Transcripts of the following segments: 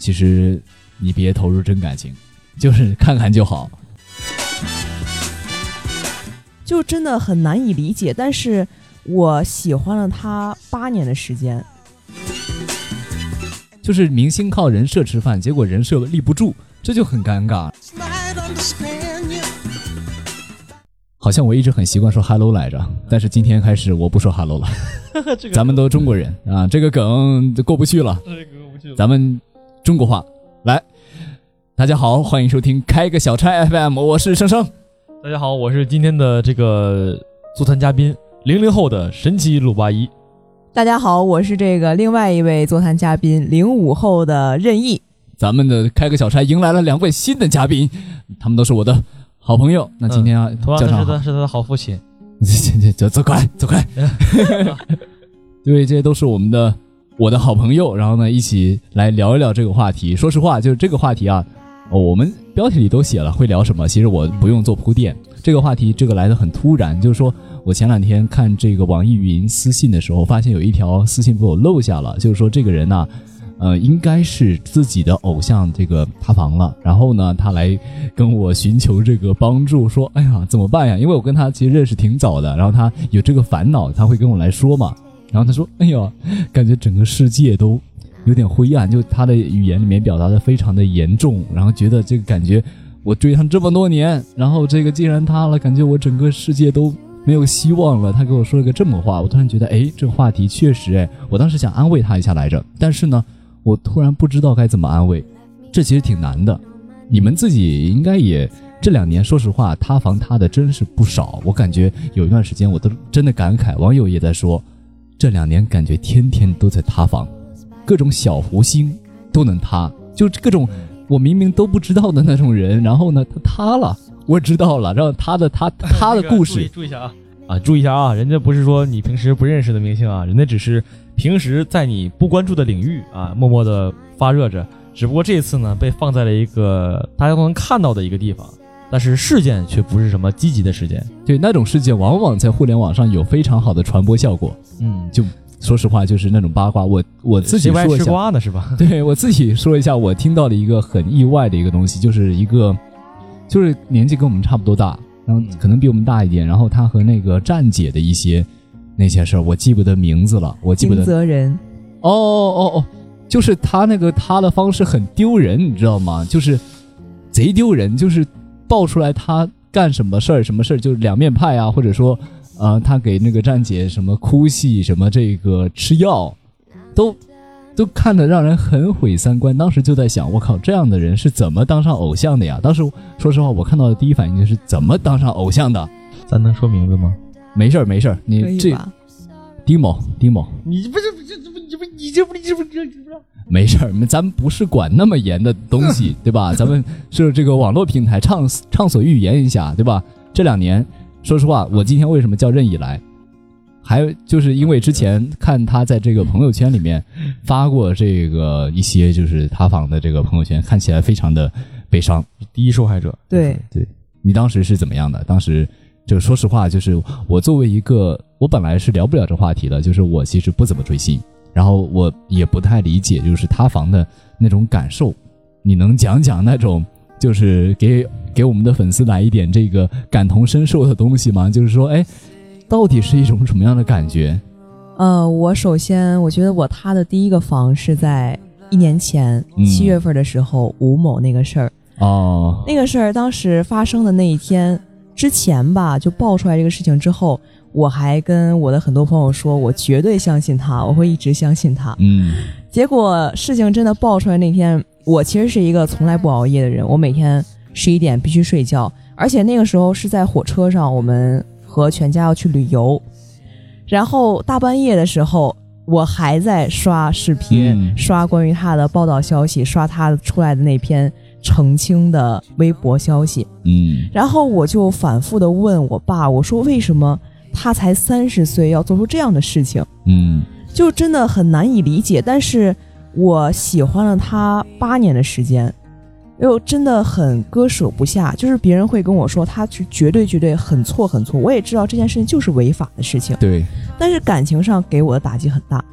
其实你别投入真感情，就是看看就好。就真的很难以理解，但是我喜欢了他八年的时间。就是明星靠人设吃饭，结果人设立不住，这就很尴尬。好像我一直很习惯说 “hello” 来着，但是今天开始我不说 “hello” 了。咱们都中国人啊，这个梗过不去了。咱们中国话来，大家好，欢迎收听开个小差 FM，我是生生。大家好，我是今天的这个座谈嘉宾，零零后的神奇鲁八一。大家好，我是这个另外一位座谈嘉宾，零五后的任意。咱们的开个小差迎来了两位新的嘉宾，他们都是我的好朋友。那今天啊，同样是他是他的好父亲。走走快走快。对，这些都是我们的我的好朋友，然后呢，一起来聊一聊这个话题。说实话，就是这个话题啊，我们标题里都写了会聊什么，其实我不用做铺垫。这个话题这个来的很突然，就是说。我前两天看这个网易云私信的时候，发现有一条私信被我漏下了，就是说这个人呢，呃，应该是自己的偶像这个塌房了，然后呢，他来跟我寻求这个帮助，说，哎呀，怎么办呀？因为我跟他其实认识挺早的，然后他有这个烦恼，他会跟我来说嘛。然后他说，哎呀，感觉整个世界都有点灰暗，就他的语言里面表达的非常的严重，然后觉得这个感觉我追他这么多年，然后这个既然塌了，感觉我整个世界都。没有希望了，他给我说了个这么话，我突然觉得，哎，这个话题确实，哎，我当时想安慰他一下来着，但是呢，我突然不知道该怎么安慰，这其实挺难的。你们自己应该也这两年，说实话，塌房塌的真是不少。我感觉有一段时间，我都真的感慨，网友也在说，这两年感觉天天都在塌房，各种小福星都能塌，就各种我明明都不知道的那种人，然后呢，他塌了。我知道了，然后他的他 他的故事，注意一下啊啊，注意一下啊，人家不是说你平时不认识的明星啊，人家只是平时在你不关注的领域啊，默默的发热着，只不过这次呢被放在了一个大家都能看到的一个地方，但是事件却不是什么积极的事件，对那种事件往往在互联网上有非常好的传播效果，嗯，就说实话就是那种八卦，我我自己说一下，吃瓜呢是吧？对我自己说一下，我听到了一个很意外的一个东西，就是一个。就是年纪跟我们差不多大，然后可能比我们大一点。然后他和那个站姐的一些那些事儿，我记不得名字了，我记不得。责人。哦哦哦，就是他那个他的方式很丢人，你知道吗？就是贼丢人，就是爆出来他干什么事儿，什么事儿就是两面派啊，或者说呃，他给那个站姐什么哭戏，什么这个吃药，都。都看得让人很毁三观。当时就在想，我靠，这样的人是怎么当上偶像的呀？当时说实话，我看到的第一反应就是怎么当上偶像的？咱能说名字吗？没事儿，没事儿，你这丁某，丁某，你不是你这不你这不这这不没事儿，咱不是管那么严的东西，对吧？咱们是这个网络平台，畅畅所欲言一下，对吧？这两年，说实话，我今天为什么叫任以来？还就是因为之前看他在这个朋友圈里面发过这个一些就是塌房的这个朋友圈，看起来非常的悲伤。第一受害者，对对，你当时是怎么样的？当时就说实话，就是我作为一个，我本来是聊不了这话题的，就是我其实不怎么追星，然后我也不太理解就是塌房的那种感受。你能讲讲那种就是给给我们的粉丝来一点这个感同身受的东西吗？就是说，哎。到底是一种什么样的感觉？呃，我首先我觉得我塌的第一个房是在一年前七月份的时候，吴某那个事儿哦，那个事儿当时发生的那一天之前吧，就爆出来这个事情之后，我还跟我的很多朋友说，我绝对相信他，我会一直相信他。嗯，结果事情真的爆出来那天，我其实是一个从来不熬夜的人，我每天十一点必须睡觉，而且那个时候是在火车上，我们。和全家要去旅游，然后大半夜的时候，我还在刷视频，刷关于他的报道消息，刷他出来的那篇澄清的微博消息。嗯，然后我就反复的问我爸，我说为什么他才三十岁要做出这样的事情？嗯，就真的很难以理解。但是我喜欢了他八年的时间。又真的很割舍不下，就是别人会跟我说，他是绝对绝对很错很错。我也知道这件事情就是违法的事情，对。但是感情上给我的打击很大，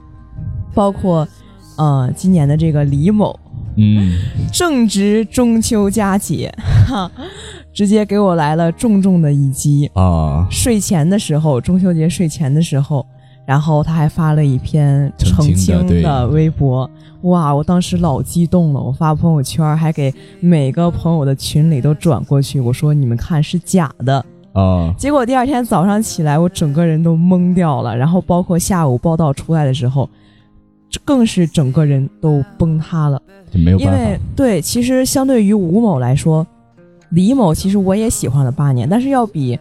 包括，呃，今年的这个李某，嗯，正值中秋佳节，哈，直接给我来了重重的一击。啊，睡前的时候，中秋节睡前的时候，然后他还发了一篇澄澄清的微博，哇，我当时老激动了，我发朋友圈，还给每个朋友的群里都转过去，我说你们看是假的。啊，结果第二天早上起来，我整个人都懵掉了，然后包括下午报道出来的时候，更是整个人都崩塌了。就没有办因为法，对，其实相对于吴某来说，李某其实我也喜欢了八年，但是要比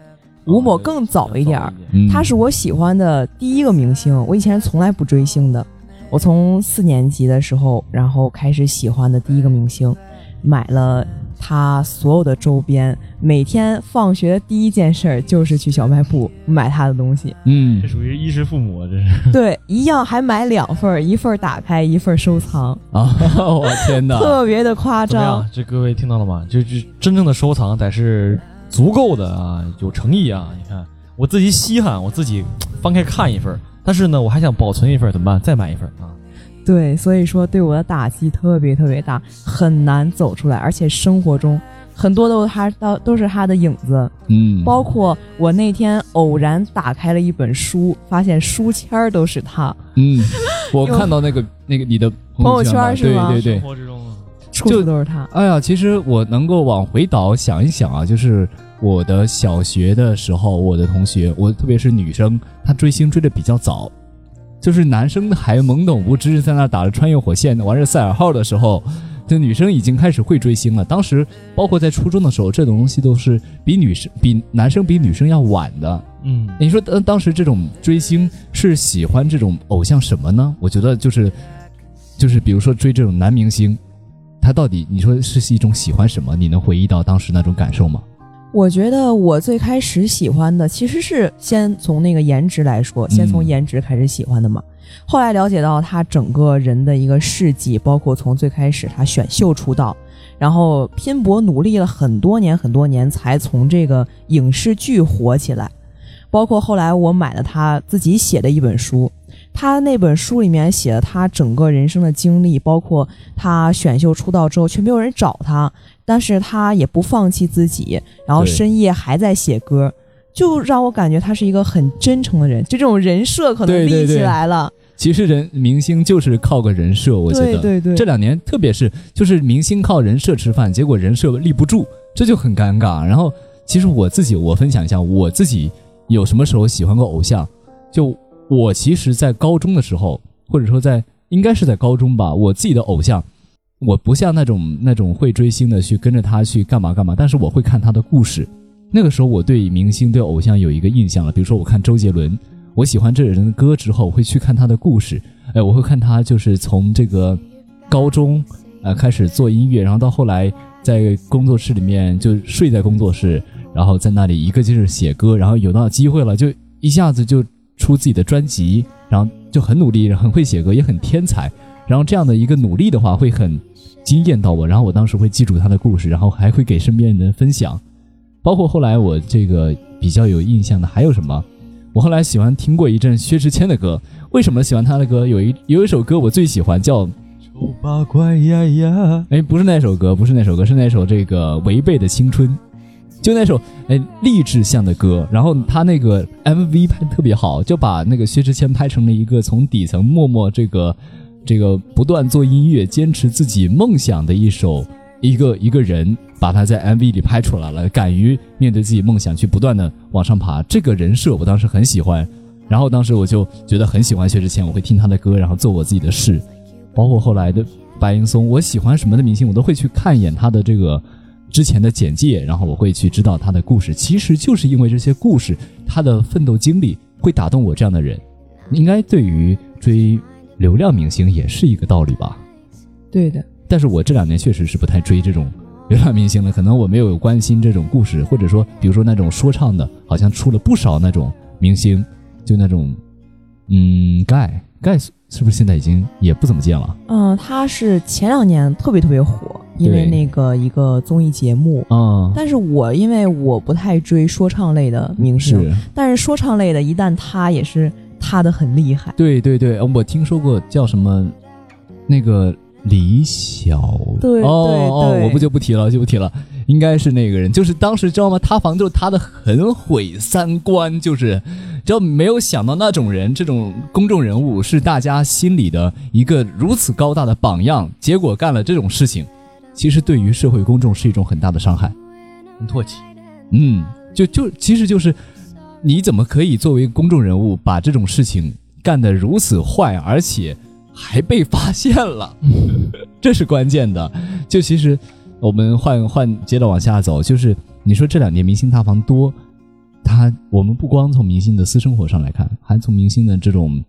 吴某更早一点儿。嗯，他是我喜欢的第一个明星，我以前从来不追星的。我从四年级的时候，然后开始喜欢的第一个明星，买了他所有的周边，每天放学的第一件事儿就是去小卖部买他的东西。嗯这属于衣食父母啊，这是。对，一样还买两份，一份打开，一份收藏，啊，我天哪，特别的夸张？这各位听到了吗？就就真正的收藏得是足够的啊，有诚意啊！你看，我自己稀罕，我自己翻开看一份，但是呢，我还想保存一份，怎么办？再买一份啊！对，所以说对我的打击特别特别大，很难走出来，而且生活中很多都是他都都是他的影子，嗯，包括我那天偶然打开了一本书，发现书签儿都是他，嗯，我看到那个 那个你的朋友圈是吗？对对对。活之中啊，处处都是他。哎呀，其实我能够往回倒想一想啊，就是我的小学的时候，我的同学，我特别是女生，她追星追的比较早，就是男生还懵懂无知，在那打着穿越火线玩着赛尔号的时候，这女生已经开始会追星了。当时包括在初中的时候，这种东西都是比女生比男生比女生要晚的。嗯，你说当当时这种追星是喜欢这种偶像什么呢？我觉得就是就是比如说追这种男明星，他到底你说是一种喜欢什么？你能回忆到当时那种感受吗？我觉得我最开始喜欢的其实是先从那个颜值来说，先从嗯颜值开始喜欢的嘛。后来了解到他整个人的一个事迹，包括从最开始他选秀出道，然后拼搏努力了很多年很多年，才从这个影视剧火起来。包括后来我买了他自己写的一本书，他那本书里面写了他整个人生的经历，包括他选秀出道之后却没有人找他，但是他也不放弃自己，然后深夜还在写歌，就让我感觉他是一个很真诚的人，就这种人设可能立起对对对来了。其实人明星就是靠个人设，我觉得对对对，这两年特别是就是明星靠人设吃饭，结果人设立不住，这就很尴尬。然后其实我自己我分享一下我自己有什么时候喜欢过偶像，就我其实，在高中的时候，或者说在应该是在高中吧，我自己的偶像，我不像那种那种会追星的去跟着他去干嘛干嘛，但是我会看他的故事。那个时候我对明星对偶像有一个印象了，比如说我看周杰伦，我喜欢这个人的歌之后，我会去看他的故事，哎，我会看他就是从这个高中呃开始做音乐，然后到后来在工作室里面就睡在工作室，然后在那里一个劲儿写歌，然后有到机会了就一下子就出自己的专辑，然后就很努力，很会写歌，也很天才。然后这样的一个努力的话，会很惊艳到我。然后我当时会记住他的故事，然后还会给身边人分享。包括后来我这个比较有印象的还有什么？我后来喜欢听过一阵薛之谦的歌。为什么喜欢他的歌？有一有一首歌我最喜欢，叫丑八怪呀呀，哎，不是那首歌，不是那首歌，是那首这个《违背的青春》，就那首哎励志向的歌。然后他那个 MV 拍的特别好，就把那个薛之谦拍成了一个从底层默默这个这个不断做音乐、坚持自己梦想的一首一个一个人，把他在 MV 里拍出来了，敢于面对自己梦想，去不断的往上爬。这个人设我当时很喜欢，然后当时我就觉得很喜欢薛之谦，我会听他的歌，然后做我自己的事。包括后来的白岩松，我喜欢什么的明星，我都会去看一眼他的这个之前的简介，然后我会去知道他的故事。其实就是因为这些故事，他的奋斗经历会打动我这样的人。应该对于追流量明星也是一个道理吧。对的，但是我这两年确实是不太追这种流量明星了，可能我没有关心这种故事，或者说，比如说那种说唱的，好像出了不少那种明星，就那种，嗯，盖盖是不是现在已经也不怎么见了嗯、他是前两年特别特别火，因为那个一个综艺节目。啊？但是我因为我不太追说唱类的明星，是，但是说唱类的，一旦他也是他的很厉害。对对对，呃我听说过叫什么，那个李小对哦哦，对我不就不提了，就不提了，应该是那个人，就是当时知道吗？塌房就塌的很毁三观，就是只要没有想到那种人，这种公众人物是大家心里的一个如此高大的榜样，结果干了这种事情，其实对于社会公众是一种很大的伤害。很唾弃。嗯，就就其实就是，你怎么可以作为公众人物把这种事情干得如此坏，而且还被发现了，这是关键的。就其实我们换换接着往下走，就是你说这两年明星塌房多，他我们不光从明星的私生活上来看，还从明星的这种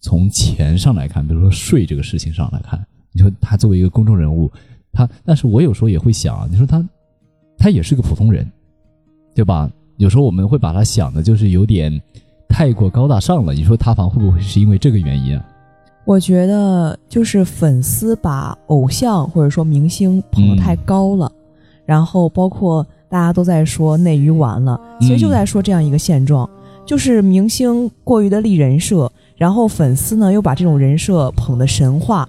从钱上来看，比如说税这个事情上来看，你说他作为一个公众人物，他，但是我有时候也会想啊，你说他，他也是个普通人。对吧？有时候我们会把它想的就是有点太过高大上了。你说塌房会不会是因为这个原因啊？我觉得就是粉丝把偶像或者说明星捧得太高了，然后包括大家都在说内娱完了，其实就在说这样一个现状，就是明星过于的立人设，然后粉丝呢又把这种人设捧得神话，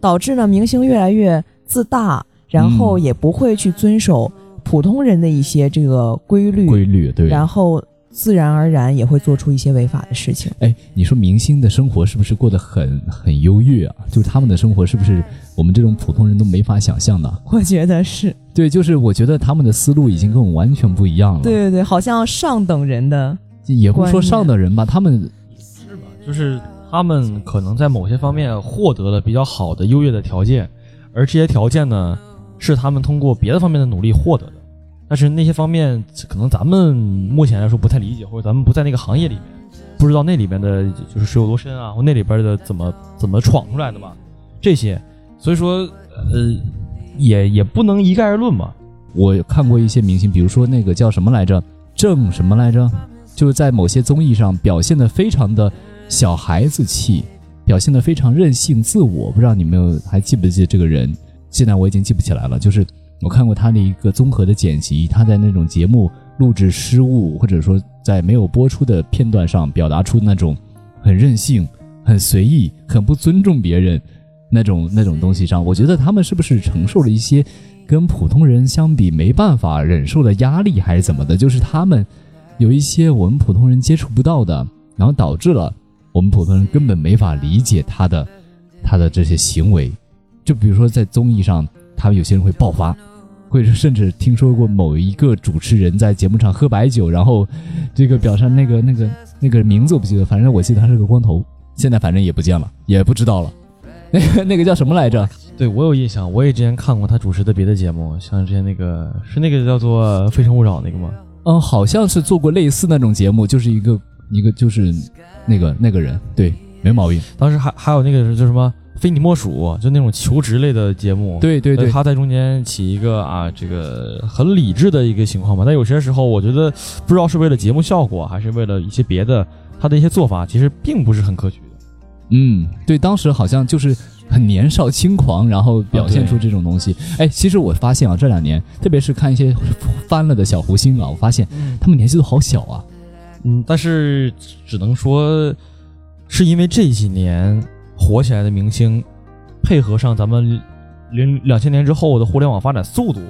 导致呢明星越来越自大，然后也不会去遵守普通人的一些这个规律，规律对。然后自然而然也会做出一些违法的事情。哎，你说明星的生活是不是过得很很优越啊？就是他们的生活是不是我们这种普通人都没法想象的？我觉得是对，就是我觉得他们的思路已经跟我们完全不一样了。对对对，好像上等人的也不说上等人吧，他们是吧？就是他们可能在某些方面获得了比较好的优越的条件，而这些条件呢，是他们通过别的方面的努力获得的。但是那些方面可能咱们目前来说不太理解，或者咱们不在那个行业里面，不知道那里面的就是水有多深啊，或那里边的怎么怎么闯出来的嘛，这些，所以说呃，也也不能一概而论嘛。我看过一些明星，比如说那个叫什么来着，郑什么来着，就是在某些综艺上表现的非常的小孩子气，表现的非常任性自我。不知道你们有还记不记得这个人？现在我已经记不起来了，就是。我看过他的一个综合的剪辑，他在那种节目录制失误，或者说在没有播出的片段上表达出那种很任性、很随意、很不尊重别人那种那种东西上，我觉得他们是不是承受了一些跟普通人相比没办法忍受的压力，还是怎么的？就是他们有一些我们普通人接触不到的，然后导致了我们普通人根本没法理解他的他的这些行为。就比如说在综艺上，他们有些人会爆发。或者甚至听说过某一个主持人在节目上喝白酒，然后这个表上那个那个那个名字我不记得，反正我记得他是个光头，现在反正也不见了，也不知道了。那 个那个叫什么来着？对我有印象，我也之前看过他主持的别的节目，像之前那个是那个叫做《非诚勿扰》那个吗？嗯，好像是做过类似那种节目，就是一个一个就是那个那个人，对，没毛病。当时还还有那个叫什么？非你莫属，就那种求职类的节目，对对对，他在中间起一个啊，这个很理智的一个情况吧。但有些时候，我觉得不知道是为了节目效果，还是为了一些别的，他的一些做法其实并不是很可取的。嗯，对，当时好像就是很年少轻狂，然后表现出这种东西。哎，其实我发现啊，这两年，特别是看一些翻了的小胡星啊，我发现他们年纪都好小啊。嗯，但是只能说是因为这几年。火起来的明星，配合上咱们零两千年之后的互联网发展速度，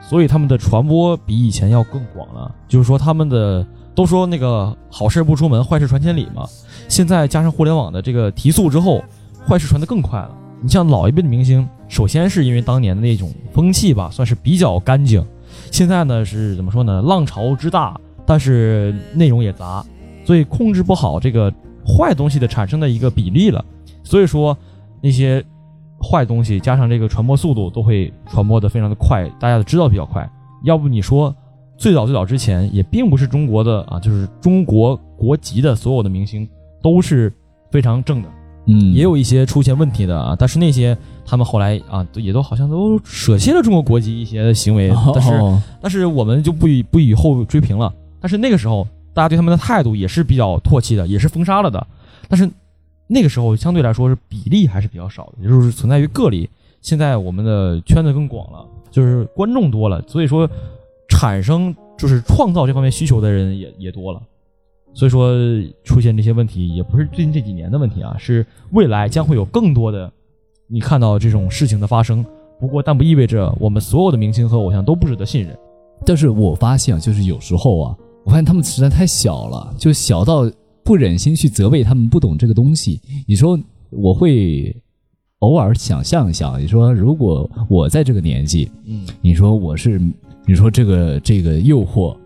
所以他们的传播比以前要更广了。就是说，他们的都说那个好事不出门，坏事传千里嘛。现在加上互联网的这个提速之后，坏事传得更快了。你像老一辈的明星，首先是因为当年的那种风气吧，算是比较干净。现在呢是怎么说呢？浪潮之大，但是内容也杂，所以控制不好这个坏东西的产生的一个比例了。所以说，那些坏东西加上这个传播速度，都会传播的非常的快，大家都知道比较快。要不你说，最早最早之前，也并不是中国的啊，就是中国国籍的所有的明星都是非常正的，嗯，也有一些出现问题的啊。但是那些他们后来啊，也都好像都舍弃了中国国籍一些行为，但是但是我们就不以不以后追评了。但是那个时候，大家对他们的态度也是比较唾弃的，也是封杀了的。但是。那个时候相对来说是比例还是比较少的，也就是存在于个例。现在我们的圈子更广了，就是观众多了，所以说产生就是创造这方面需求的人也也多了。所以说出现这些问题也不是最近这几年的问题啊，是未来将会有更多的你看到这种事情的发生。不过，但不意味着我们所有的明星和偶像都不值得信任。但是我发现，就是有时候啊，我发现他们实在太小了，就小到不忍心去责备他们不懂这个东西。你说我会偶尔想象一下，你说如果我在这个年纪，嗯，你说我是，你说这个这个诱惑，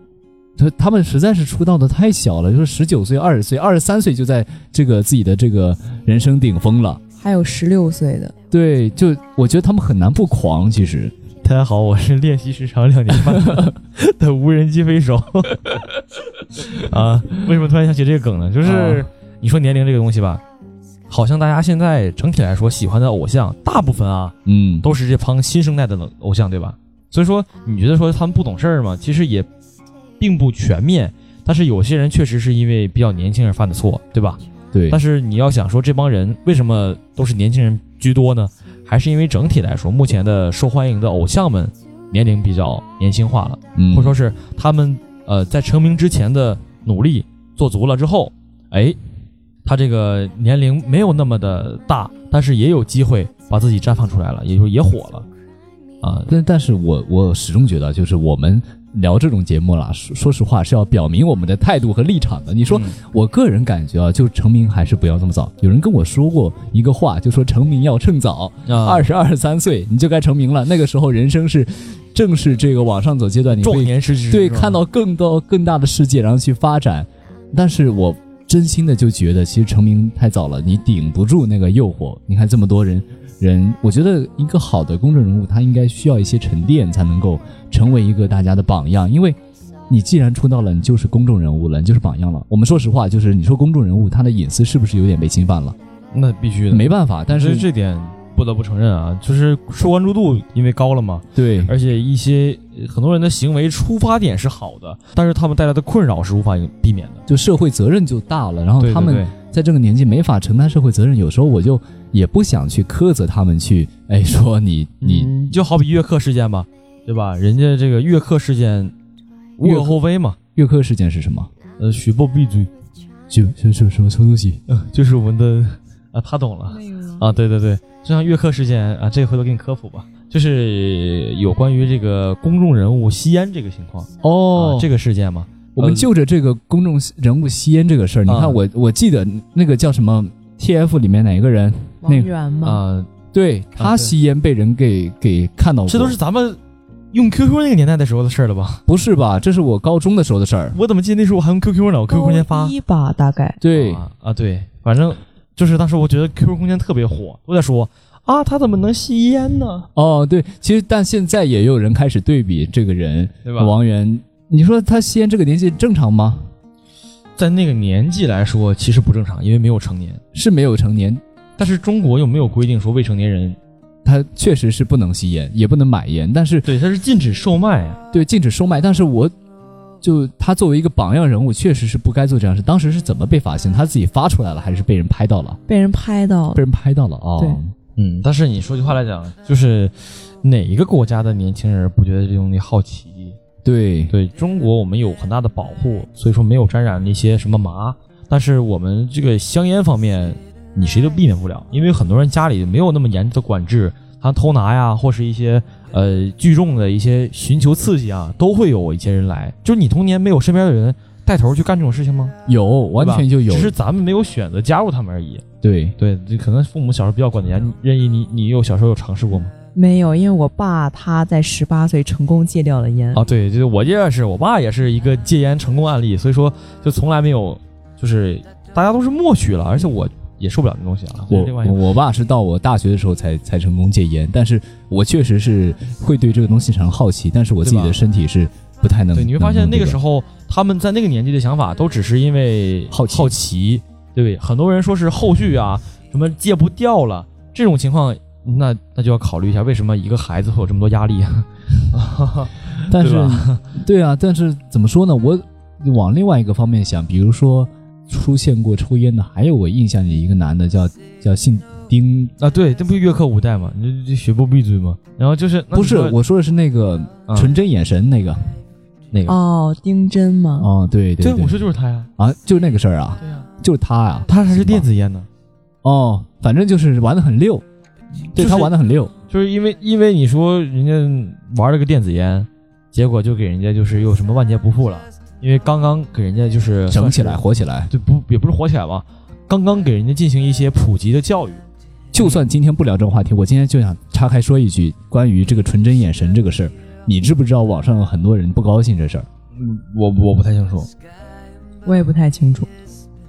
他他们实在是出道的太小了，就是十九岁、二十岁、二十三岁就在这个自己的这个人生顶峰了。还有十六岁的，对，就我觉得他们很难不狂。其实，大家好，我是练习时长两年半 的无人机飞手。啊，为什么突然想起这个梗呢？就是你说年龄这个东西吧，好像大家现在整体来说喜欢的偶像，大部分啊，嗯，都是这帮新生代的偶像，对吧？所以说，你觉得说他们不懂事儿吗？其实也并不全面，但是有些人确实是因为比较年轻而犯的错，对吧？对。但是你要想说这帮人为什么都是年轻人居多呢？还是因为整体来说，目前的受欢迎的偶像们年龄比较年轻化了，嗯，或者说是他们呃在成名之前的努力做足了之后，哎，他这个年龄没有那么的大，但是也有机会把自己绽放出来了，也就也火了啊。但但是我我始终觉得，就是我们聊这种节目啦，说说实话是要表明我们的态度和立场的。你说，嗯我个人感觉啊，就成名还是不要这么早。有人跟我说过一个话，就说成名要趁早，啊二十二三岁你就该成名了。那个时候人生是正是这个往上走阶段，你壮会年时期对看到更多更大的世界，然后去发展。但是我真心的就觉得，其实成名太早了，你顶不住那个诱惑。你看这么多人人，我觉得一个好的公众人物，他应该需要一些沉淀，才能够成为一个大家的榜样。因为你既然出道了，你就是公众人物了，你就是榜样了。我们说实话，就是你说公众人物，他的隐私是不是有点被侵犯了？那必须的，没办法，但是这点不得不承认啊，就是受关注度因为高了嘛，对而且一些呃很多人的行为出发点是好的，但是他们带来的困扰是无法避免的。就社会责任就大了，然后他们在这个年纪没法承担社会责任，有时候我就也不想去苛责他们去，哎，说你你、嗯就好比约克事件吧，对吧？人家这个约克事件无可厚非嘛。约克事件是什么？呃，许报闭嘴，就什什什么什么东西？呃，就是我们的啊，他懂了啊，对对对，就像约克事件啊，这个回头给你科普吧，就是有关于这个公众人物吸烟这个情况哦啊，这个事件嘛。我们就着这个公众人物吸烟这个事儿，你啊看我我记得那个叫什么 TF 里面哪个人，王源吗？啊，对他吸烟被人给给看到过，这都是咱们用 QQ 那个年代的时候的事儿了吧？不是吧？这是我高中的时候的事儿。我怎么记得那时候我还用 QQ 呢？我 QQ 空间发一吧，大概对，啊啊对，反正就是当时我觉得 QQ 空间特别火，都在说啊，他怎么能吸烟呢？哦对，其实但现在也有人开始对比这个人，对吧王源，你说他吸烟这个年纪正常吗？在那个年纪来说，其实不正常，因为没有成年。是没有成年，但是中国又没有规定说未成年人，他确实是不能吸烟，也不能买烟，但是对，他是禁止售卖啊。对禁止售卖。但是我就他作为一个榜样人物，确实是不该做这样事。当时是怎么被发现？他自己发出来了，还是被人拍到了？被人拍到被人拍到了哦。对嗯，但是你说句话来讲，就是哪一个国家的年轻人不觉得这东西好奇？对对中国，我们有很大的保护，所以说没有沾染那些什么麻。但是我们这个香烟方面，你谁都避免不了，因为很多人家里没有那么严的管制，他偷拿呀，或是一些呃聚众的一些寻求刺激啊，都会有一些人来。就是你童年没有身边的人带头去干这种事情吗？有，完全就有。只是咱们没有选择加入他们而已。对对，这可能父母小时候比较管得严。任意，你你有小时候有尝试过吗？没有，因为我爸他在十八岁成功戒掉了烟。啊，对，就是我也是，我爸也是一个戒烟成功案例，所以说就从来没有，就是大家都是默许了，而且我也受不了那东西啊。我我爸是到我大学的时候才才成功戒烟，但是我确实是会对这个东西产生好奇，但是我自己的身体是不太能。对，你会发现那个时候，候他们在那个年纪的想法都只是因为好奇好奇，对不对？很多人说是后续啊，什么戒不掉了这种情况，那那就要考虑一下为什么一个孩子会有这么多压力啊？但是对对啊，但是怎么说呢？我往另外一个方面想，比如说出现过抽烟的，还有我印象里一个男的叫叫姓丁，啊，对，这不是约克五代吗？你这这学不闭嘴吗？然后就是不是我说的是那个啊纯真眼神那个那个，哦，丁真吗？哦，对对对，对我说就是他呀。啊，就是那个事儿啊，对呀，就是他呀，他还是电子烟呢。哦，反正就是玩的很溜。就是对他玩的很溜，就是因为因为你说人家玩了个电子烟，结果就给人家就是又什么万劫不复了，因为刚刚给人家就是整起来，火起来。对不也不是火起来吧，刚刚给人家进行一些普及的教育。就算今天不聊这个话题，我今天就想岔开说一句关于这个纯真眼神这个事儿。你知不知道网上有很多人不高兴这事儿？嗯，我我不太清楚。我也不太清楚。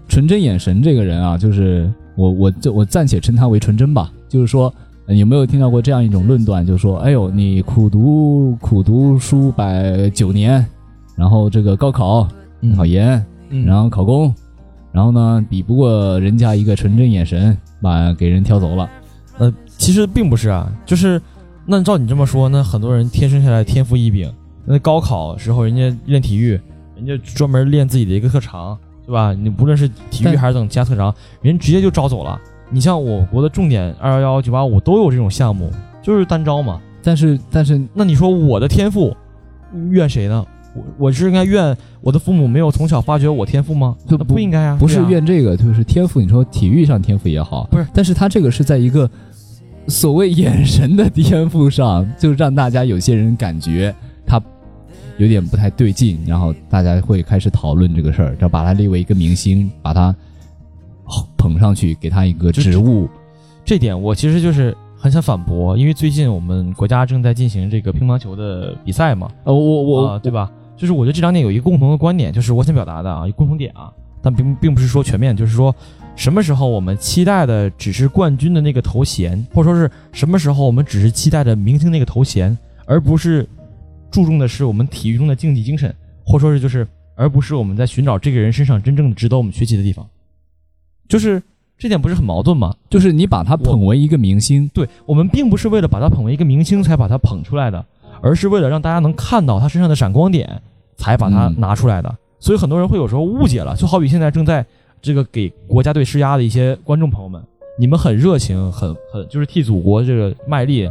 纯真眼神这个人啊，就是我我这我暂且称他为纯真吧。就是说，呃有没有听到过这样一种论断？就是说，哎呦，你苦读苦读书百九年，然后这个高考嗯考研，嗯然后考公，然后呢比不过人家一个纯真眼神，把给人挑走了。呃其实并不是啊，就是那照你这么说，那很多人天生下来天赋异禀，那高考时候人家练体育，人家专门练自己的一个特长，对吧？你不论是体育但还是等其他特长，人直接就招走了。你像我国的重点二幺幺、九八五都有这种项目，就是单招嘛。但是但是那你说我的天赋怨谁呢？我我是应该怨我的父母没有从小发掘我天赋吗？就那不应该啊，不是怨这个，就是天赋。你说体育上天赋也好，不是，但是他这个是在一个所谓眼神的天赋上，就让大家有些人感觉他有点不太对劲，然后大家会开始讨论这个事儿，然后把他列为一个明星，把他捧上去，给他一个职务。这点我其实就是很想反驳，因为最近我们国家正在进行这个乒乓球的比赛嘛，呃，我我、啊，对吧？就是我觉得这两点有一个共同的观点，就是我想表达的啊，一个共同点啊，但并并不是说全面，就是说什么时候我们期待的只是冠军的那个头衔，或者说是什么时候我们只是期待着明星那个头衔，而不是注重的是我们体育中的竞技精神，或者说是就是而不是我们在寻找这个人身上真正值得我们学习的地方，就是这点不是很矛盾吗？就是你把他捧为一个明星，对我们并不是为了把他捧为一个明星才把他捧出来的，而是为了让大家能看到他身上的闪光点，才把他嗯拿出来的。所以很多人会有时候误解了，就好比现在正在这个给国家队施压的一些观众朋友们，你们很热情，很很就是替祖国这个卖力，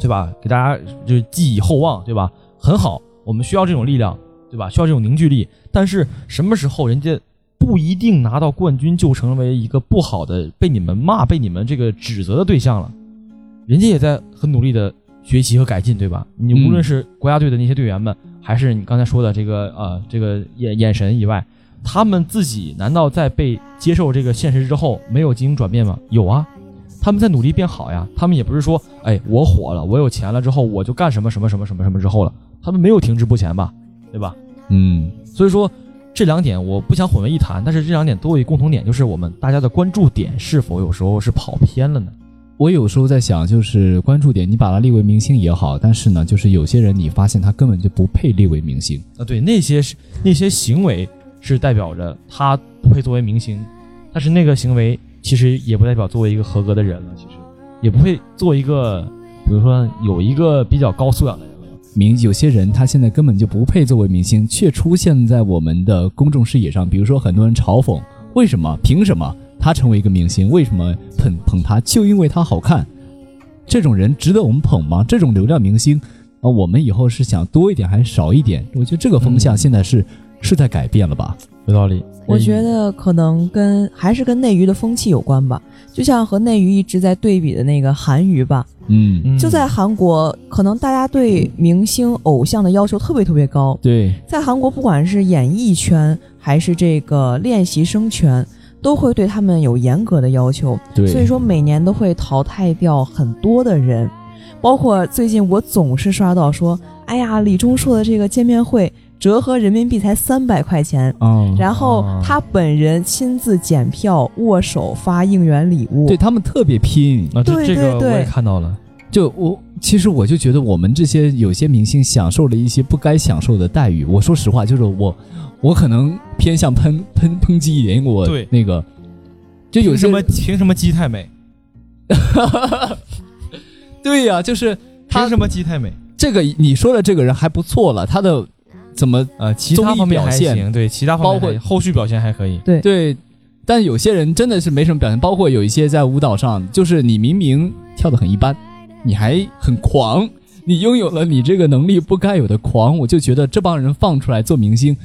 对吧？给大家就是寄以厚望，对吧？很好，我们需要这种力量，对吧？需要这种凝聚力。但是什么时候人家不一定拿到冠军，就成为一个不好的被你们骂、被你们这个指责的对象了？人家也在很努力的学习和改进，对吧？你无论嗯是国家队的那些队员们，还是你刚才说的这个呃这个眼眼神以外，他们自己难道在被接受这个现实之后没有进行转变吗？有啊，他们在努力变好呀。他们也不是说，哎，我火了，我有钱了之后我就干什么什么什么什么什么之后了，他们没有停滞不前吧，对吧？嗯，所以说这两点我不想混为一谈，但是这两点都有一共同点，就是我们大家的关注点是否有时候是跑偏了呢？我有时候在想，就是关注点，你把他立为明星也好，但是呢，就是有些人你发现他根本就不配立为明星。啊，对，那些是那些行为是代表着他不配作为明星，但是那个行为其实也不代表作为一个合格的人了，其实也不会做一个，比如说有一个比较高素养的人了。明有些人他现在根本就不配作为明星，却出现在我们的公众视野上。比如说，很多人嘲讽，为什么？凭什么他成为一个明星？为什么捧捧他？就因为他好看。这种人值得我们捧吗？这种流量明星啊，我们以后是想多一点还是少一点？我觉得这个风向嗯现在是、是在改变了吧？有道理，我觉得可能跟还是跟内娱的风气有关吧，就像和内娱一直在对比的那个韩娱吧，嗯，嗯就在韩国，可能大家对明星偶像的要求特别特别高，对，在韩国不管是演艺圈还是这个练习生圈，都会对他们有严格的要求，对，所以说每年都会淘汰掉很多的人，包括最近我总是刷到说，哎呀，李钟硕的这个见面会折合人民币才三百块钱。啊，然后哦他本人亲自检票、握手、发应援礼物。对他们特别拼。啊，这对这个我对对也看到了，就我其实我就觉得我们这些有些明星享受了一些不该享受的待遇。我说实话，就是我我可能偏向喷喷抨击一点，因为我对那个就有什么凭什么鸡太美？对呀、就是他凭什么鸡太美？这个你说的这个人还不错了，他的怎么呃，其他方面还表现行，对，其他方面包括后续表现还可以。对对？但有些人真的是没什么表现，包括有一些在舞蹈上，就是你明明跳的很一般，你还很狂，你拥有了你这个能力不该有的狂，我就觉得这帮人放出来做明星，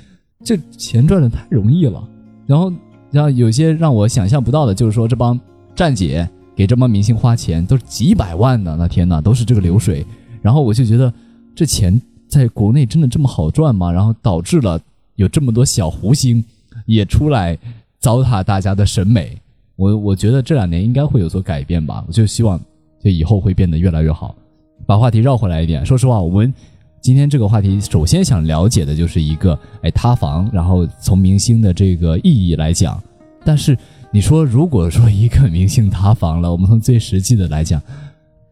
这钱赚的太容易了。然后，然后有些让我想象不到的，就是说这帮站姐给这帮明星花钱，都是几百万呢，那天呐，都是这个流水。然后我就觉得这钱在国内真的这么好赚吗？然后导致了有这么多小狐星也出来糟蹋大家的审美。我我觉得这两年应该会有所改变吧，我就希望就以后会变得越来越好。把话题绕回来一点，说实话，我们今天这个话题首先想了解的就是一个哎塌房，然后从明星的这个意义来讲，但是你说如果说一个明星塌房了，我们从最实际的来讲，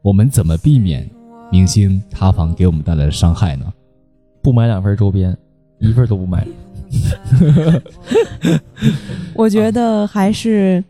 我们怎么避免明星塌房给我们带来的伤害呢？不买两份周边，一份都不买。我觉得还是，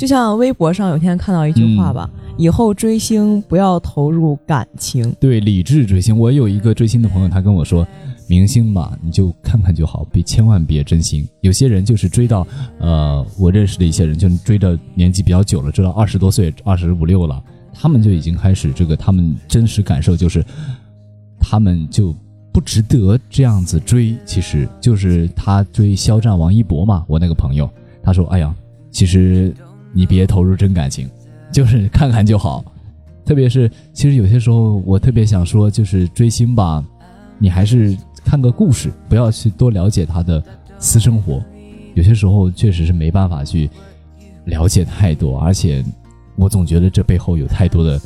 就像微博上有天看到一句话吧，以后追星不要投入感情。对，理智追星。我有一个追星的朋友，他跟我说，明星嘛，你就看看就好，别千万别真心。有些人就是追到，呃，我认识的一些人，就是追到年纪比较久了，追到二十多岁、二十五六了，他们就已经开始这个，他们真实感受就是，他们就不值得这样子追。其实就是他追肖战、王一博嘛，我那个朋友，他说，哎呀，其实你别投入真感情。就是 看看就好，特别是其实有些时候我特别想说，就是追星吧，你还是看个故事，不要去多了解他的私生活。有些时候确实是没办法去了解太多，而且我总觉得这背后有太多的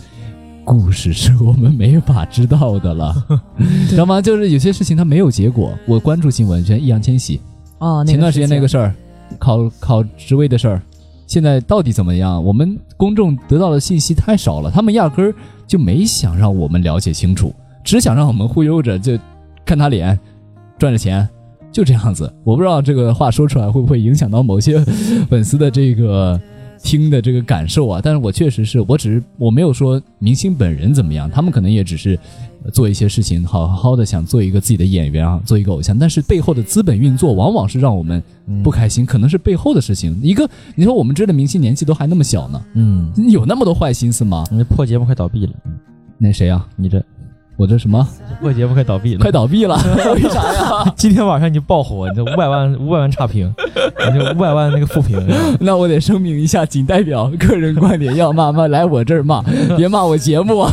故事是我们没法知道的了，知道吗？就是有些事情它没有结果。我关注新闻，像易烊千玺哦，那个前段时间那个事儿，考考职位的事儿，现在到底怎么样？我们公众得到的信息太少了，他们压根儿就没想让我们了解清楚，只想让我们忽悠着，就看他脸，赚着钱，就这样子。我不知道这个话说出来会不会影响到某些粉丝的这个听的这个感受啊？但是我确实是我只是我没有说明星本人怎么样，他们可能也只是呃做一些事情，好好的想做一个自己的演员啊，做一个偶像，但是背后的资本运作往往是让我们不开心，可能是背后的事情。一个你说我们追的明星年纪都还那么小呢，嗯，有那么多坏心思吗？你这破节目快倒闭了，那谁啊、你这我这什么破节目快倒闭了，快倒闭了？为啥呀？今天晚上你爆火，你这五百万五百万差评，你这五百万那个负评，那我得声明一下，仅代表个人观点，要骂骂来我这儿骂，别骂我节目。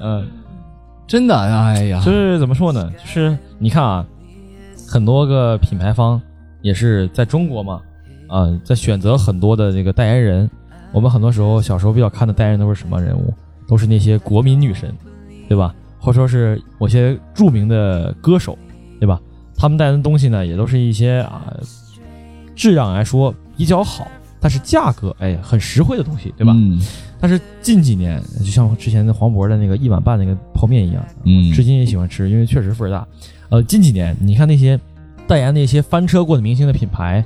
嗯，真的，哎呀，就是怎么说呢？就是你看啊，很多个品牌方也是在中国嘛，啊，在选择很多的这个代言人。我们很多时候小时候比较看的代言人都是什么人物？都是那些国民女神，对吧？或者说是某些著名的歌手，对吧？他们代言的东西呢，也都是一些啊，质量来说比较好，但是价格哎很实惠的东西，对吧？嗯但是近几年，就像之前的黄渤的那个一碗半那个泡面一样，嗯，至今也喜欢吃，因为确实份儿大。呃，近几年你看那些代言那些翻车过的明星的品牌，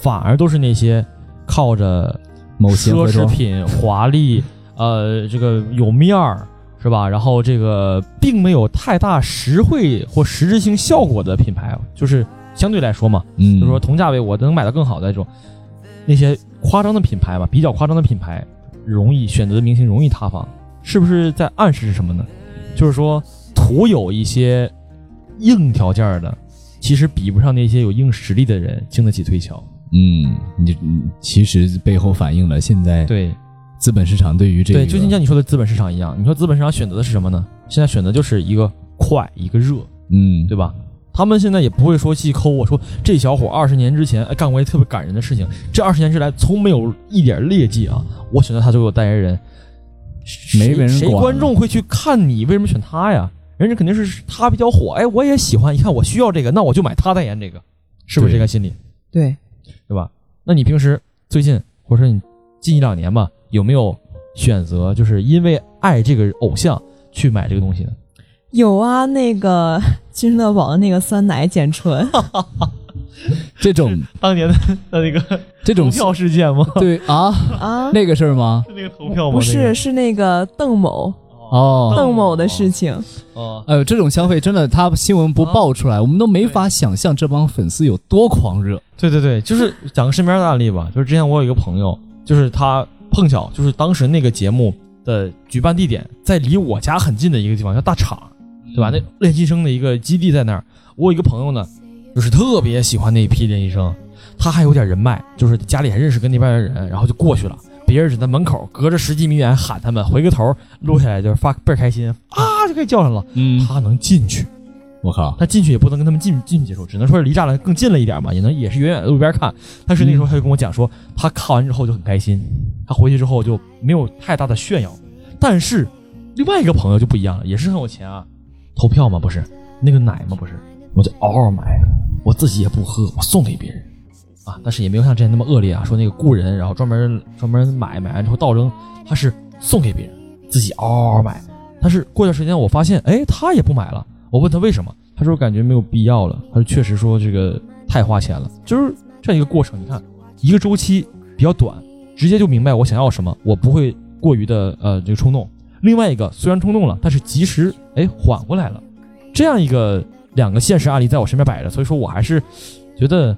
反而都是那些靠着某些奢侈品、华丽，呃，这个有面儿是吧？然后这个并没有太大实惠或实质性效果的品牌，就是相对来说嘛，嗯，就是说同价位我能买到更好的这种那些夸张的品牌吧，比较夸张的品牌，容易选择的明星容易塌房，是不是在暗示什么呢？就是说图有一些硬条件的，其实比不上那些有硬实力的人经得起推敲。嗯，你你其实背后反映了现在对资本市场对于这个对，就像你说的资本市场一样，你说资本市场选择的是什么呢？现在选择就是一个快，一个热，嗯对吧？他们现在也不会说去抠我说这小伙二十年之前哎干过一特别感人的事情，这二十年之来从没有一点劣迹啊！我选择他作为我代言人，没人谁观众会去看你？为什么选他呀？人家肯定是他比较火，哎，我也喜欢，一看我需要这个，那我就买他代言这个，是不是这个心理？对，对吧？那你平时最近或者说你近一两年吧，有没有选择就是因为爱这个偶像去买这个东西呢？有啊，那个 君乐宝的那个酸奶减醇，这种 当年的那个这种投票事件吗？对啊，啊，那个事儿吗？是那个投票吗？不是，是那个邓某哦邓某的事情。哦，哎呦，这种消费真的，他新闻不爆出来，我们都没法想象这帮粉丝有多狂热。对对对，就是讲个身边的案例吧。就是之前我有一个朋友，就是他碰巧就是当时那个节目的举办地点在离我家很近的一个地方，叫大厂，对吧？那练习生的一个基地在那儿。我有一个朋友呢，就是特别喜欢那一批练习生，他还有点人脉，就是家里还认识跟那边的人，然后就过去了。别人只在门口隔着十几米远喊他们，回个头录下来就是发倍儿开心啊，就可以叫上了。嗯，他能进去，我靠，他进去也不能跟他们近近接触，只能说是离栅栏更近了一点嘛，也能也是远远的路边看。但是那时候他就跟我讲说，他看完之后就很开心，他回去之后就没有太大的炫耀。但是另外一个朋友就不一样了，也是很有钱啊，投票嘛不是，那个奶嘛不是，我就嗷嗷买，我自己也不喝，我送给别人。啊，但是也没有像之前那么恶劣啊，说那个雇人，然后专门专门买买完之后倒扔，他是送给别人，自己嗷嗷买。但是过段时间我发现，哎，他也不买了。我问他为什么，他说感觉没有必要了。他说确实说这个太花钱了，就是这样一个过程。你看，一个周期比较短，直接就明白我想要什么，我不会过于的呃这个冲动。另外一个虽然冲动了，但是及时哎缓过来了。这样一个两个现实案例在我身边摆着，所以说我还是觉得。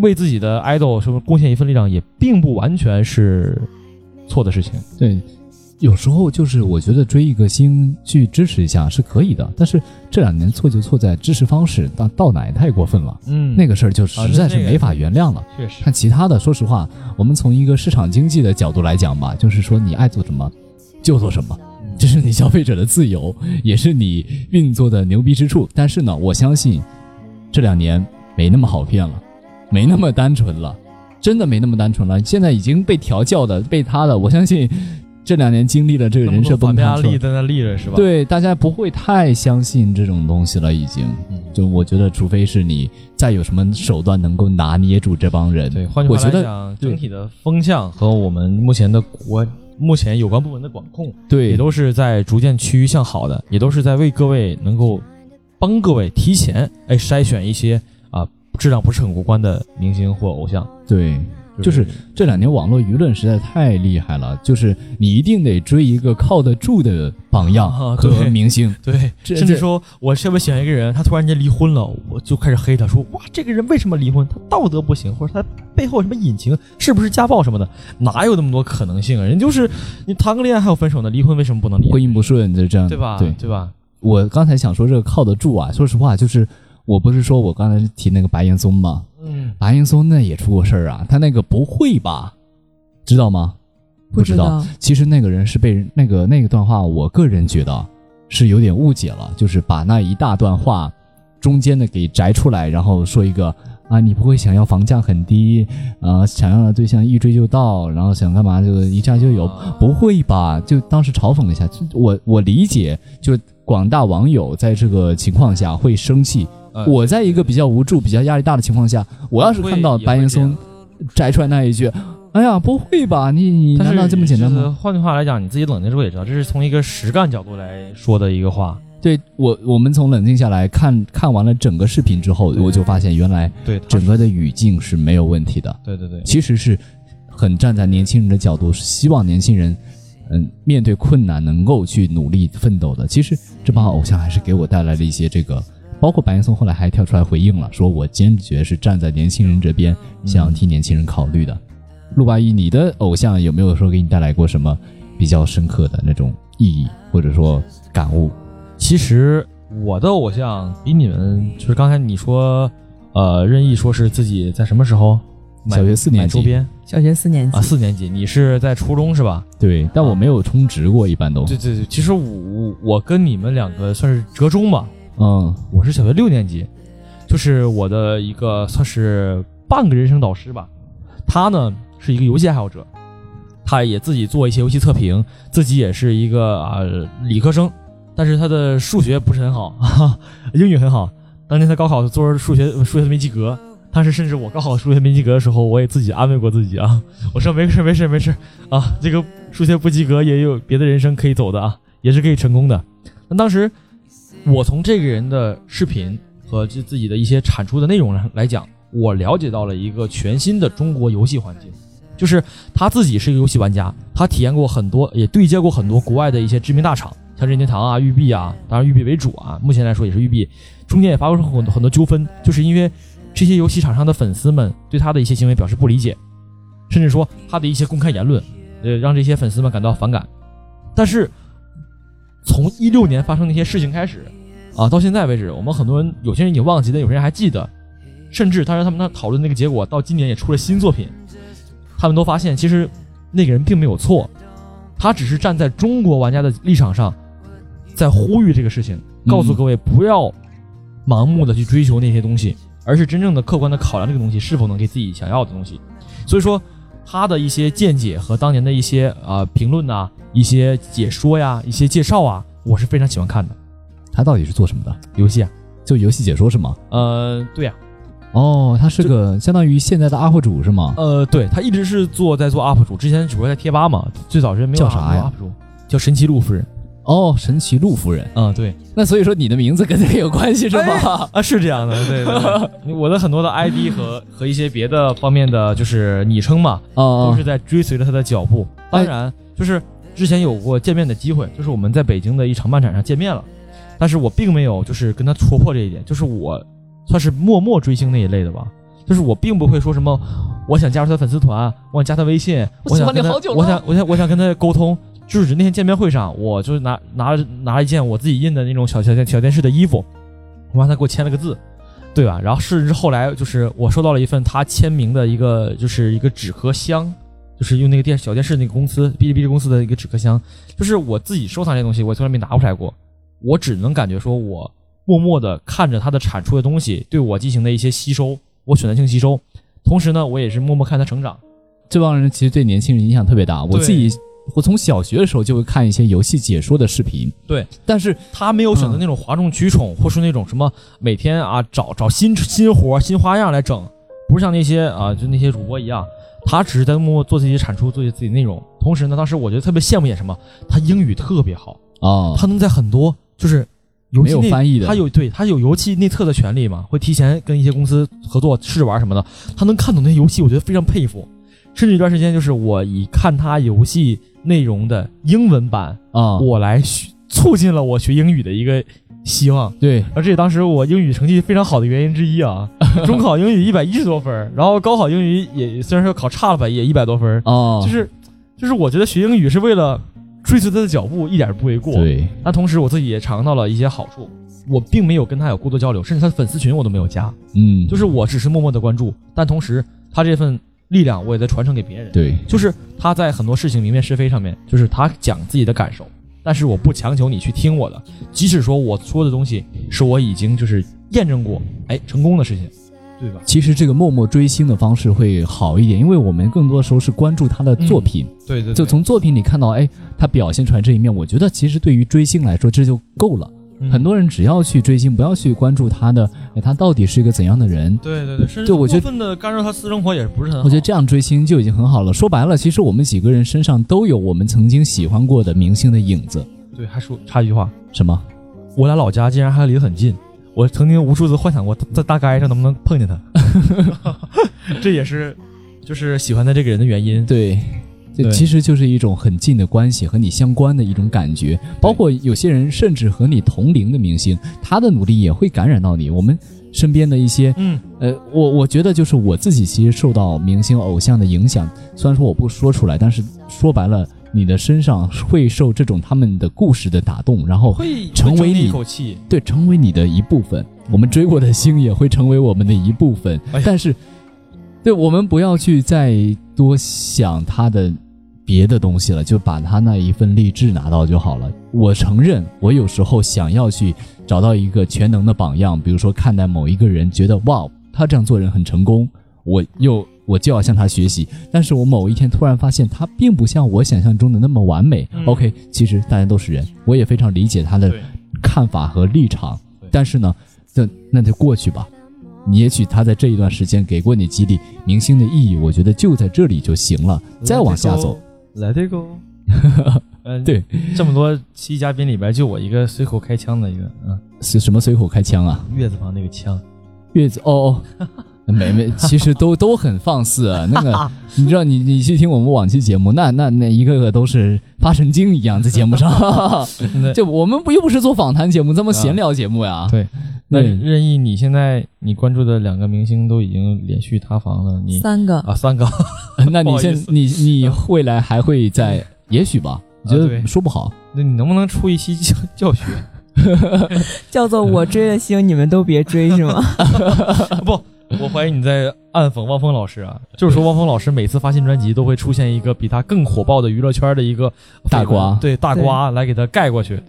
为自己的 idol 什么贡献一份力量，也并不完全是错的事情。对，有时候就是我觉得追一个星去支持一下是可以的，但是这两年错就错在支持方式，到倒奶太过分了。嗯，那个事儿就实在是没法原谅了。确实，看其他的，说实话，我们从一个市场经济的角度来讲吧，就是说你爱做什么就做什么，这是你消费者的自由，也是你运作的牛逼之处。但是呢，我相信这两年没那么好骗了。没那么单纯了，真的没那么单纯了。现在已经被调教的，被他的，我相信这两年经历了这个人设崩塌，立在那立着是吧？对，大家不会太相信这种东西了。已经，就我觉得，除非是你再有什么手段能够拿捏住这帮人。对，换句话来讲，整体的风向和我们目前的国目前有关部门的管控，对，也都是在逐渐趋于向好的，也都是在为各位能够帮各位提前哎筛选一些啊。质量不是很过关的明星或偶像，对，就是这两年网络舆论实在太厉害了，就是你一定得追一个靠得住的榜样和明星，对，甚至说我特别喜欢一个人，他突然间离婚了，我就开始黑他，说哇，这个人为什么离婚？他道德不行，或者他背后什么隐情，是不是家暴什么的？哪有那么多可能性啊？人就是你谈个恋爱还有分手呢，离婚为什么不能离？婚姻不顺就这样，对吧？对对吧？我刚才想说这个靠得住啊，说实话就是。我不是说我刚才提那个白岩松吗？嗯，白岩松那也出过事儿啊。他那个不会吧？知道吗？不知道。其实那个人是被那个那个段话，我个人觉得是有点误解了，就是把那一大段话中间的给摘出来，然后说一个啊，你不会想要房价很低啊，想要的对象一追就到，然后想干嘛就一下就有？不会吧？就当时嘲讽了一下。我我理解，就广大网友在这个情况下会生气。我在一个比较无助、比较压力大的情况下，我要是看到白岩松摘出来那一句，哎呀，不会吧？你你难道这么简单吗？换句话来讲，你自己冷静之后也知道，这是从一个实干角度来说的一个话。对我，我们从冷静下来看看完了整个视频之后，我就发现原来对整个的语境是没有问题的。对对对，其实是很站在年轻人的角度，是希望年轻人嗯面对困难能够去努力奋斗的。其实这帮偶像还是给我带来了一些这个。包括白岩松后来还跳出来回应了，说我坚决是站在年轻人这边，想替年轻人考虑的。陆八一，你的偶像有没有说给你带来过什么比较深刻的那种意义或者说感悟？其实我的偶像比你们就是刚才你说，呃，任意说是自己在什么时候小学四年级周边，小学四年级啊，四年级，你是在初中是吧？对，但我没有充值过，一般都。对对对，其实我我跟你们两个算是折中吧。嗯，我是小学六年级，就是我的一个算是半个人生导师吧。他呢是一个游戏爱好者，他也自己做一些游戏测评，自己也是一个啊理科生，但是他的数学不是很好，英语很好。当年他高考做数学数学没及格，但是甚至我高考数学没及格的时候，我也自己安慰过自己啊，我说没事没事没事啊，这个数学不及格也有别的人生可以走的啊，也是可以成功的。那当时。我从这个人的视频和自自己的一些产出的内容来讲，我了解到了一个全新的中国游戏环境，就是他自己是一个游戏玩家，他体验过很多，也对接过很多国外的一些知名大厂，像任天堂啊、育碧啊，当然育碧为主啊，目前来说也是育碧，中间也发生很多很多纠纷，就是因为这些游戏厂商的粉丝们对他的一些行为表示不理解，甚至说他的一些公开言论，呃，让这些粉丝们感到反感，但是。从一六年发生那些事情开始，啊，到现在为止，我们很多人有些人已经忘记了，有些人还记得，甚至当时他们那讨论那个结果，到今年也出了新作品，他们都发现其实那个人并没有错，他只是站在中国玩家的立场上，在呼吁这个事情，告诉嗯各位不要盲目的去追求那些东西，而是真正的客观的考量这个东西是否能给自己想要的东西。所以说，他的一些见解和当年的一些呃评论呐、一些解说呀、一些介绍啊，我是非常喜欢看的。他到底是做什么的？游戏啊，就游戏解说是吗？呃，对呀、哦，他是个相当于现在的 UP 主是吗？呃，对他一直是做在做 UP 主，之前只不过在贴吧嘛，最早是没有叫啥呀 UP 主，叫神奇路夫人。哦，神奇陆夫人。嗯，对，那所以说你的名字跟这个有关系是吗？啊，是这样的，对对对，我的很多的 ID 和和一些别的方面的就是昵称嘛，哦都是在追随着他的脚步。当然，就是之前有过见面的机会，就是我们在北京的一场漫展上见面了，但是我并没有就是跟他戳破这一点，就是我算是默默追星那一类的吧，就是我并不会说什么我想加入他粉丝团，我想加他微信，我喜我想跟他欢你好久了我想我想我想跟他沟通。就是那天见面会上，我就是拿拿了拿了一件我自己印的那种小小小电视的衣服，我让他给我签了个字，对吧？然后甚至后来就是我收到了一份他签名的一个就是一个纸壳箱，就是用那个电小电视那个公司哔哩哔哩公司的一个纸壳箱，就是我自己收藏这东西，我从来没拿出来过，我只能感觉说我默默的看着他的产出的东西对我进行的一些吸收，我选择性吸收，同时呢，我也是默默看他成长。这帮人其实对年轻人影响特别大。我自己，我从小学的时候就会看一些游戏解说的视频。对，但是他没有选择那种哗众取宠，或是那种什么每天啊找找新新活、新花样来整，不是像那些啊就那些主播一样，他只是在默默做自己产出，做自己内容。同时呢，当时我觉得特别羡慕一点什么，他英语特别好，啊，他能在很多就是游戏内有翻译的，他有对他有游戏内测的权利嘛，会提前跟一些公司合作试着玩什么的，他能看懂那些游戏，我觉得非常佩服。甚至一段时间，就是我以看他游戏内容的英文版，啊，我来学促进了我学英语的一个希望。对。而这也当时我英语成绩非常好的原因之一啊。中考英语一百一十多分儿，然后高考英语也虽然说考差了吧，也一百多分儿，啊，就是就是我觉得学英语是为了追随他的脚步，一点儿不为过。对。那同时我自己也尝到了一些好处，我并没有跟他有过多交流，甚至他的粉丝群我都没有加，嗯，就是我只是默默的关注，但同时他这份力量我也在传承给别人。对就是他在很多事情明辨是非上面，就是他讲自己的感受，但是我不强求你去听我的，即使说我说的东西是我已经就是验证过，哎，成功的事情，对吧？其实这个默默追星的方式会好一点，因为我们更多的时候是关注他的作品，对对就从作品里看到，哎，他表现出来这一面，我觉得其实对于追星来说这就够了。嗯很多人只要去追星，不要去关注他的，哎，他到底是一个怎样的人。对对对，甚至我觉得过分的干扰他私生活也不是很好。我觉得这样追星就已经很好了。说白了，其实我们几个人身上都有我们曾经喜欢过的明星的影子。对，还说插一句话，什么？我俩老家竟然还离得很近，我曾经无数次幻想过在大街上能不能碰见他，这也是就是喜欢他这个人的原因。对，这对其实就是一种很近的关系，和你相关的一种感觉。包括有些人甚至和你同龄的明星，他的努力也会感染到你。我们身边的一些，嗯，呃，我我觉得就是我自己其实受到明星偶像的影响，虽然说我不说出来，但是说白了，你的身上会受这种他们的故事的打动，然后会成为你一口气。对，成为你的一部分。我们追过的星也会成为我们的一部分。哎但是，对我们不要去再多想他的别的东西了，就把他那一份励志拿到就好了。我承认，我有时候想要去找到一个全能的榜样，比如说看待某一个人，觉得哇，他这样做人很成功，我又。我就要向他学习，但是我某一天突然发现他并不像我想象中的那么完美。嗯 OK，其实大家都是人，我也非常理解他的，看法和立场，但是呢，那那就过去吧。你也许他在这一段时间给过你激励，明星的意义，我觉得就在这里就行了。再往下走，，Let it go。嗯，对，这么多期嘉宾里边，就我一个随口开枪的一个，嗯，是什么随口开枪啊？月字旁那个枪，月字哦哦，没没，其实都都很放肆啊。那个，你知道你你去听我们往期节目，那那那一个个都是发神经一样在节目上。对，就我们不又不是做访谈节目，这么闲聊节目呀？对那对任意，你现在你关注的两个明星都已经连续塌房了，你三个，啊三个，那你现你你未来还会在？也许吧，我觉得说不好。那你能不能出一期教教学？叫做我追的星，你们都别追是吗？不，我怀疑你在暗讽汪峰老师啊，就是说汪峰老师每次发新专辑都会出现一个比他更火爆的娱乐圈的一个大瓜对大瓜来给他盖过去。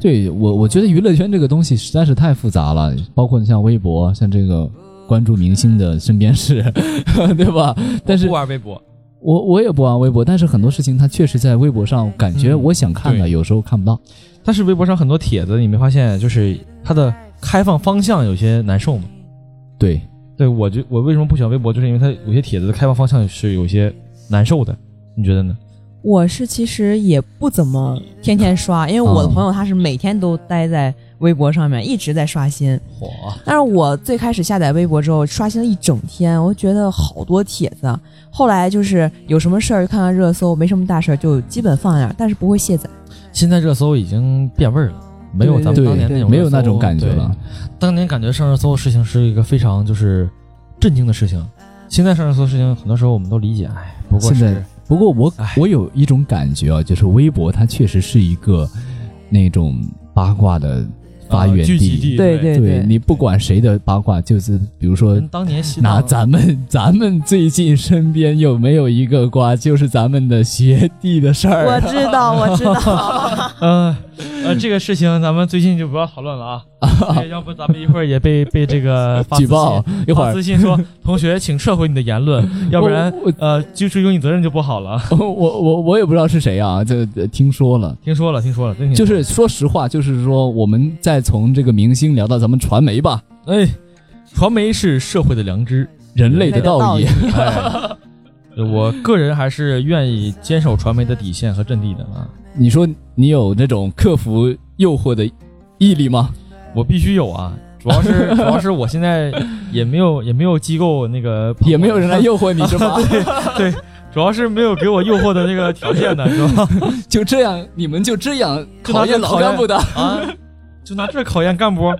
对我，我觉得娱乐圈这个东西实在是太复杂了，包括像微博，像这个关注明星的身边事，对吧？但是不玩微博，我我也不玩微博，但是很多事情他确实在微博上，感觉我想看的，对有时候看不到。但是微博上很多帖子，你没发现就是它的开放方向有些难受吗？对，对我就我为什么不喜欢微博，就是因为它有些帖子的开放方向是有些难受的，你觉得呢？我是其实也不怎么天天刷，因为我的嗯朋友他是每天都待在微博上面，一直在刷新。火，但是我最开始下载微博之后，刷新了一整天，我觉得好多帖子。后来就是有什么事儿就看看热搜，没什么大事儿就基本放那儿，但是不会卸载。现在热搜已经变味儿了，没有咱们当年那种没有那种感觉了。当年感觉上热搜的事情是一个非常就是震惊的事情，现在上热搜的事情很多时候我们都理解，哎，不过现在是不过我唉我有一种感觉啊，就是微博它确实是一个那种八卦的发源地，对对对你不管谁的八卦，就是比如说跟当年拿咱们咱们最近身边有没有一个瓜，就是咱们的学弟的事儿。我知道，我知道。呃 呃，这个事情咱们最近就不要讨论了啊，要不咱们一会儿也被被这个 发举报一会发儿私信说同学请撤回你的言论，要不然呃就追究你责任就不好了。我我我我也不知道是谁啊，这这听说了。听说了，听说了，真听说了就是说实话，就是说我们再从这个明星聊到咱们传媒吧，哎，传媒是社会的良知，人类的道义。哎，我个人还是愿意坚守传媒的底线和阵地的啊。你说你有那种克服诱惑的毅力吗？我必须有啊，主要是主要是我现在也没有也没有机构那个也没有人来诱惑你是吧？对，主要是没有给我诱惑的那个条件呢，是吧？就这样，你们就这样 考验这考验老干部的。啊，就拿这考验干部，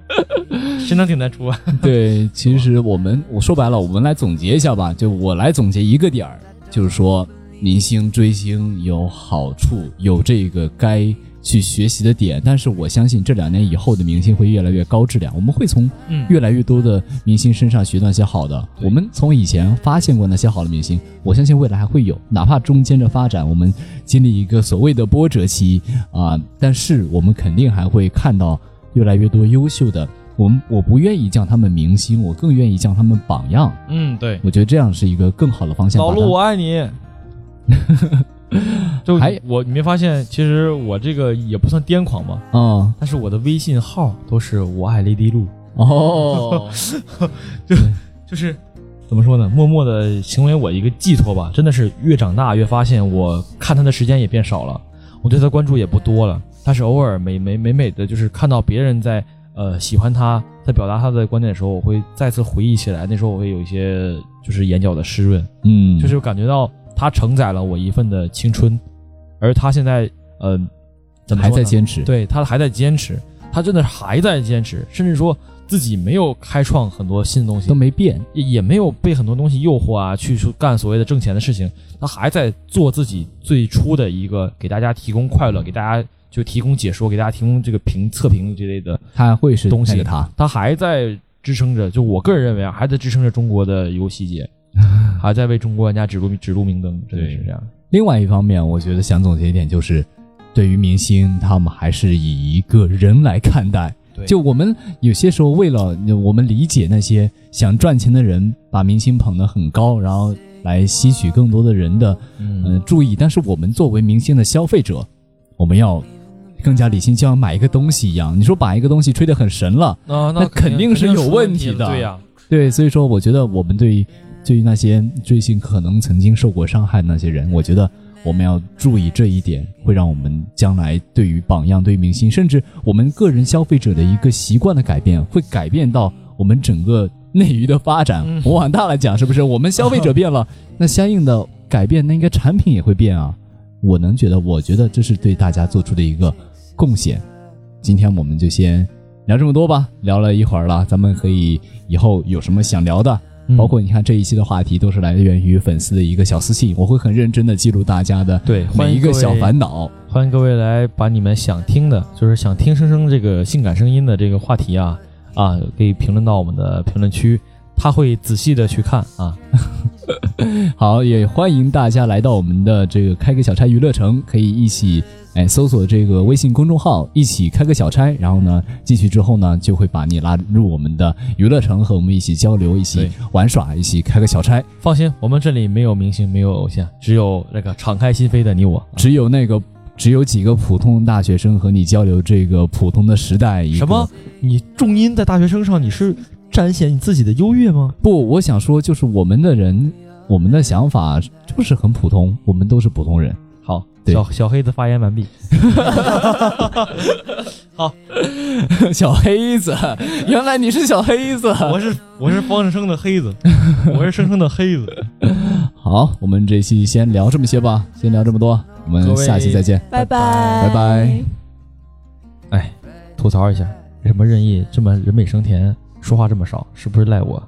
谁能顶得住啊？对，其实我们我说白了，我们来总结一下吧。就我来总结一个点儿，就是说明星追星有好处，有这个该去学习的点。但是我相信这两年以后的明星会越来越高质量，我们会从嗯越来越多的明星身上学到一些好的。对我们从以前发现过那些好的明星，我相信未来还会有，哪怕中间的发展我们经历一个所谓的波折期啊、但是我们肯定还会看到越来越多优秀的。我们我不愿意叫他们明星，我更愿意叫他们榜样。嗯，对，我觉得这样是一个更好的方向。老陆我爱你。就还我你没发现，其实我这个也不算癫狂吧，嗯但是我的微信号都是我爱雷迪路，哦，就就是怎么说呢，默默的成为我一个寄托吧。真的是越长大越发现，我看他的时间也变少了，我对他关注也不多了。但是偶尔美美美美的，就是看到别人在呃喜欢他，在表达他的观点的时候，我会再次回忆起来，那时候我会有一些就是眼角的湿润。嗯，就是感觉到他承载了我一份的青春，而他现在呃怎么还在坚持。对他还在坚持，他真的还在坚持，甚至说自己没有开创很多新的东西都，没变。也也没有被很多东西诱惑啊，去说干所谓的挣钱的事情，他还在做自己最初的一个给大家提供快乐，给大家就提供解说，给大家提供这个评测评之类的他会是东西那个他。他还在支撑着，就我个人认为啊，还在支撑着中国的游戏界，还在为中国玩家指路指路明灯，真的是这样。另外一方面，我觉得想总结一点就是，对于明星，他们还是以一个人来看待。对就我们有些时候为了我们理解那些想赚钱的人，把明星捧得很高，然后来吸取更多的人的嗯嗯、注意。但是我们作为明星的消费者，我们要更加理性，就像买一个东西一样。你说把一个东西吹得很神了，啊，那肯定是有问题的题对呀、对，所以说我觉得我们对于对于那些追星可能曾经受过伤害的那些人，我觉得我们要注意这一点，会让我们将来对于榜样、对于明星，甚至我们个人消费者的一个习惯的改变，会改变到我们整个内娱的发展。嗯我往大了讲，是不是？我们消费者变了，那相应的改变，那应该产品也会变啊。我能觉得，我觉得这是对大家做出的一个贡献。今天我们就先聊这么多吧，聊了一会儿了，咱们可以以后有什么想聊的，嗯包括你看这一期的话题都是来源于粉丝的一个小私信，我会很认真的记录大家的对，每一个小烦恼。欢迎各位来把你们想听的，就是想听声声这个性感声音的这个话题啊啊，可以评论到我们的评论区。他会仔细的去看啊。好，也欢迎大家来到我们的这个开个小差娱乐城，可以一起哎搜索这个微信公众号，一起开个小差。然后呢，进去之后呢，就会把你拉入我们的娱乐城，和我们一起交流，一起玩耍，一起开个小差。放心，我们这里没有明星，没有偶像，只有那个敞开心扉的你我。只有那个只有几个普通大学生和你交流这个普通的时代。什么？你重音在大学生上，你是彰显你自己的优越吗？不，我想说，就是我们的人，我们的想法就是很普通，我们都是普通人。好，对小小黑子发言完毕。好 小黑子，原来你是小黑子。我是我是方生的黑子，我是生生的黑子。好，我们这期先聊这么些吧，先聊这么多，我们下期再见。拜拜拜拜。哎，吐槽一下，为什么任意这么人美声甜，说话这么少？是不是赖我？